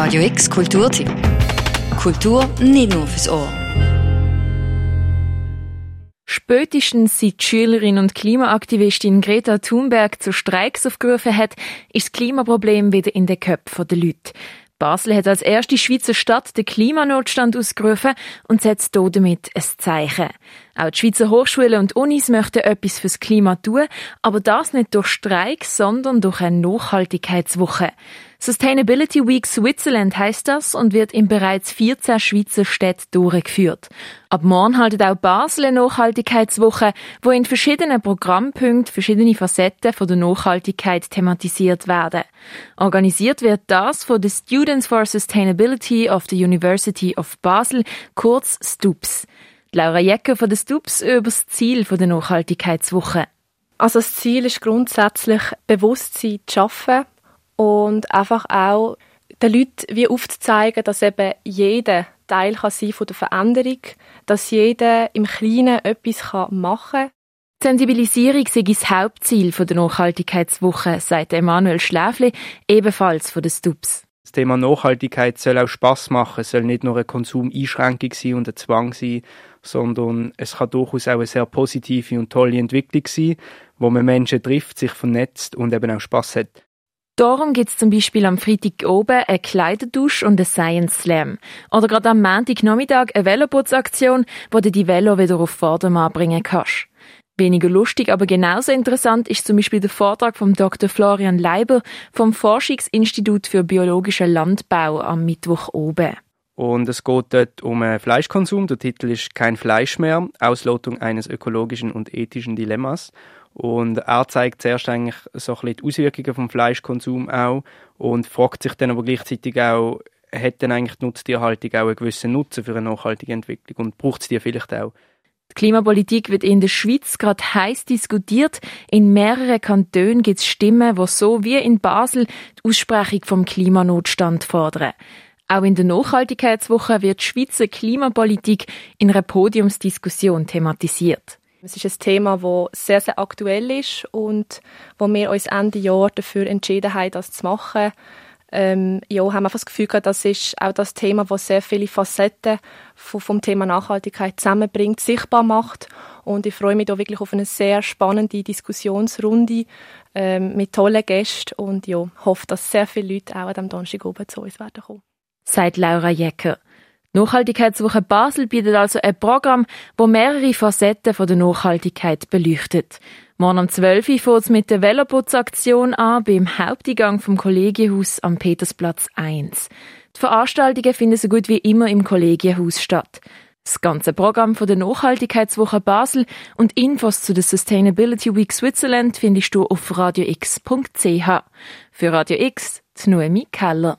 Radio X Kulturtipp. Kultur nicht nur fürs Ohr. Spätestens seit Schülerin und Klimaaktivistin Greta Thunberg zu Streiks aufgerufen hat, ist das Klimaproblem wieder in den Köpfen der Leute. Basel hat als erste Schweizer Stadt den Klimanotstand ausgerufen und setzt damit ein Zeichen. Auch die Schweizer Hochschulen und Unis möchten etwas fürs Klima tun, aber das nicht durch Streik, sondern durch eine Nachhaltigkeitswoche. Sustainability Week Switzerland heißt das und wird in bereits 14 Schweizer Städten durchgeführt. Ab morgen haltet auch Basel eine Nachhaltigkeitswoche, wo in verschiedenen Programmpunkten verschiedene Facetten von der Nachhaltigkeit thematisiert werden. Organisiert wird das von den Students for Sustainability of the University of Basel, kurz STUPS. Laura Jecker von den STUPS über das Ziel der Nachhaltigkeitswoche. Also das Ziel ist grundsätzlich, Bewusstsein zu schaffen und einfach auch den Leuten wie aufzuzeigen, dass eben jeder Teil kann sein von der Veränderung, dass jeder im Kleinen etwas machen kann. Die Sensibilisierung sei das Hauptziel der Nachhaltigkeitswoche, sagt Emanuel Schläfli, ebenfalls von den Stups. Das Thema Nachhaltigkeit soll auch Spaß machen, es soll nicht nur eine Konsumeinschränkung sein und ein Zwang sein, sondern es kann durchaus auch eine sehr positive und tolle Entwicklung sein, wo man Menschen trifft, sich vernetzt und eben auch Spaß hat. Darum gibt es zum Beispiel am Freitag oben eine Kleiderdusch und einen Science Slam. Oder gerade am Montagnachmittag eine Veloputzaktion, wo du die Velo wieder auf Vordermann bringen kannst. Weniger lustig, aber genauso interessant ist zum Beispiel der Vortrag vom Dr. Florian Leiber vom Forschungsinstitut für biologischen Landbau am Mittwoch oben. Und es geht dort um Fleischkonsum. Der Titel ist Kein Fleisch mehr, Auslotung eines ökologischen und ethischen Dilemmas. Und er zeigt zuerst eigentlich so ein bisschen die Auswirkungen vom Fleischkonsum auch und fragt sich dann aber gleichzeitig auch, hat denn eigentlich die Nutztierhaltung auch einen gewissen Nutzen für eine nachhaltige Entwicklung und braucht es die vielleicht auch? Die Klimapolitik wird in der Schweiz gerade heiß diskutiert. In mehreren Kantonen gibt es Stimmen, die so wie in Basel die Aussprechung vom Klimanotstand fordern. Auch in der Nachhaltigkeitswoche wird die Schweizer Klimapolitik in einer Podiumsdiskussion thematisiert. Es ist ein Thema, das sehr, sehr aktuell ist und wo wir uns Ende Jahr dafür entschieden haben, das zu machen. Ähm, ja, haben einfach das Gefühl gehabt, das ist auch das Thema, das sehr viele Facetten vom, vom Thema Nachhaltigkeit zusammenbringt, sichtbar macht. Und ich freue mich da wirklich auf eine sehr spannende Diskussionsrunde ähm, mit tollen Gästen und ja, hoffe, dass sehr viele Leute auch am Donnerstag oben zu uns werden kommen. Sagt Laura Jecker. Nachhaltigkeitswoche Basel bietet also ein Programm, wo mehrere Facetten von der Nachhaltigkeit beleuchtet. Morgen um 12 Uhr fährt es mit der Veloputzaktion an beim Haupteingang vom Kollegienhaus am Petersplatz 1. Die Veranstaltungen finden so gut wie immer im Kollegienhaus statt. Das ganze Programm von der Nachhaltigkeitswoche Basel und Infos zu der Sustainability Week Switzerland findest du auf radiox.ch. Für Radio X, die Noemi Keller.